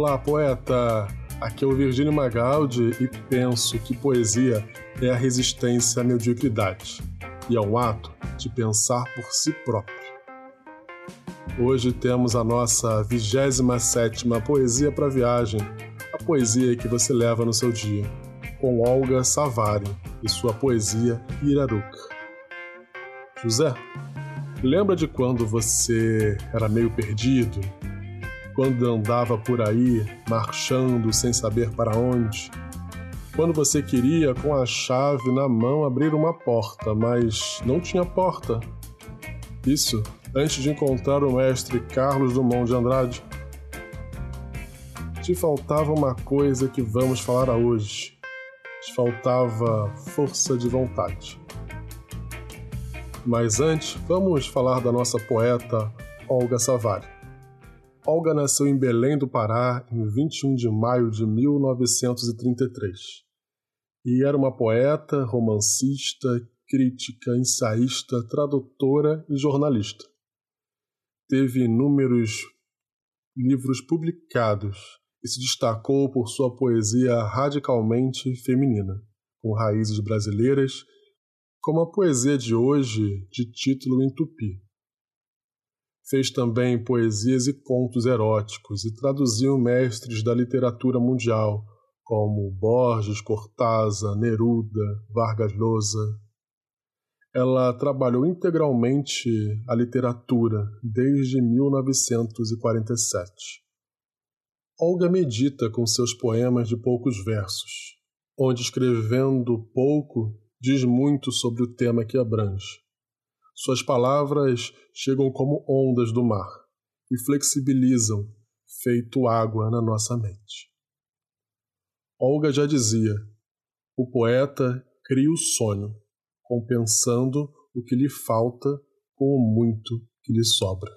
Olá, poeta! Aqui é o Virgínio Magaldi e penso que poesia é a resistência à mediocridade e ao ato de pensar por si próprio. Hoje temos a nossa 27 Poesia para Viagem, a poesia que você leva no seu dia, com Olga Savari e sua poesia Iraruca. José, lembra de quando você era meio perdido? Quando andava por aí, marchando sem saber para onde? Quando você queria, com a chave na mão, abrir uma porta, mas não tinha porta? Isso antes de encontrar o mestre Carlos Dumont de Andrade. Te faltava uma coisa que vamos falar hoje. Te faltava força de vontade. Mas antes, vamos falar da nossa poeta Olga Savari. Olga nasceu em Belém do Pará em 21 de maio de 1933 e era uma poeta, romancista, crítica, ensaísta, tradutora e jornalista. Teve inúmeros livros publicados e se destacou por sua poesia radicalmente feminina, com raízes brasileiras como a poesia de hoje, de título em tupi. Fez também poesias e contos eróticos e traduziu mestres da literatura mundial, como Borges, Cortázar, Neruda, Vargas Llosa. Ela trabalhou integralmente a literatura desde 1947. Olga medita com seus poemas de poucos versos, onde escrevendo pouco diz muito sobre o tema que abrange. Suas palavras chegam como ondas do mar e flexibilizam, feito água na nossa mente. Olga já dizia: o poeta cria o sonho, compensando o que lhe falta com o muito que lhe sobra.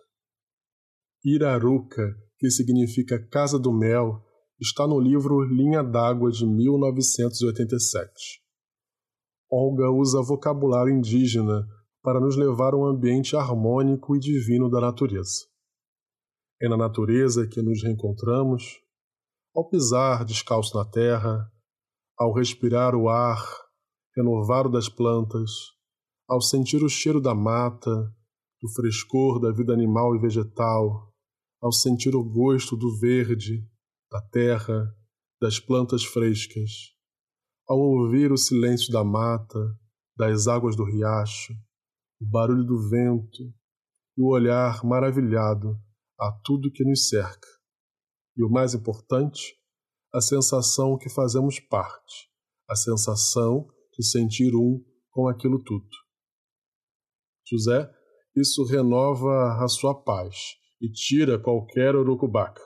Iraruca, que significa Casa do Mel, está no livro Linha d'Água de 1987. Olga usa vocabulário indígena para nos levar a um ambiente harmônico e divino da natureza. É na natureza que nos reencontramos, ao pisar descalço na terra, ao respirar o ar renovado das plantas, ao sentir o cheiro da mata, do frescor da vida animal e vegetal, ao sentir o gosto do verde, da terra, das plantas frescas ao ouvir o silêncio da mata, das águas do riacho, o barulho do vento e o olhar maravilhado a tudo que nos cerca. E o mais importante, a sensação que fazemos parte, a sensação de sentir um com aquilo tudo. José, isso renova a sua paz e tira qualquer urucubaca.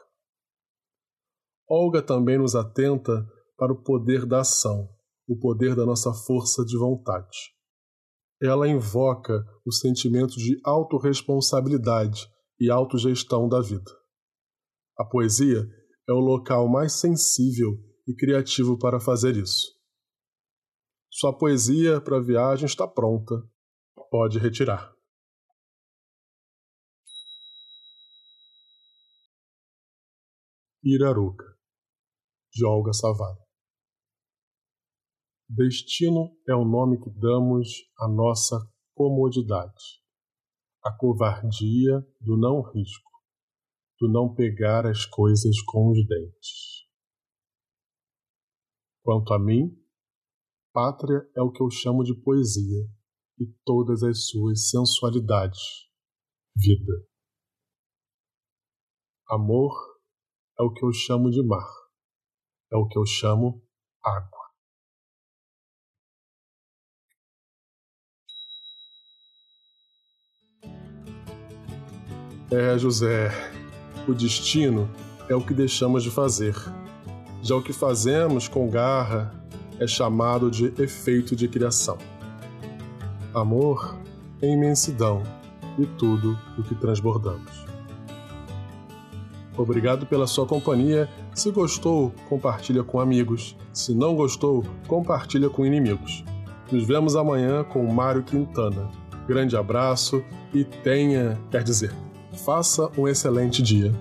Olga também nos atenta para o poder da ação, o poder da nossa força de vontade. Ela invoca o sentimento de autorresponsabilidade e autogestão da vida. A poesia é o local mais sensível e criativo para fazer isso. Sua poesia para a viagem está pronta. Pode retirar. Iraruca, de Olga Savara. Destino é o nome que damos à nossa comodidade, a covardia do não risco, do não pegar as coisas com os dentes. Quanto a mim, pátria é o que eu chamo de poesia e todas as suas sensualidades, vida. Amor é o que eu chamo de mar, é o que eu chamo água. É, José, o destino é o que deixamos de fazer. Já o que fazemos com garra é chamado de efeito de criação. Amor é imensidão e tudo o que transbordamos. Obrigado pela sua companhia. Se gostou, compartilha com amigos. Se não gostou, compartilha com inimigos. Nos vemos amanhã com Mário Quintana. Grande abraço e tenha, quer dizer, Faça um excelente dia.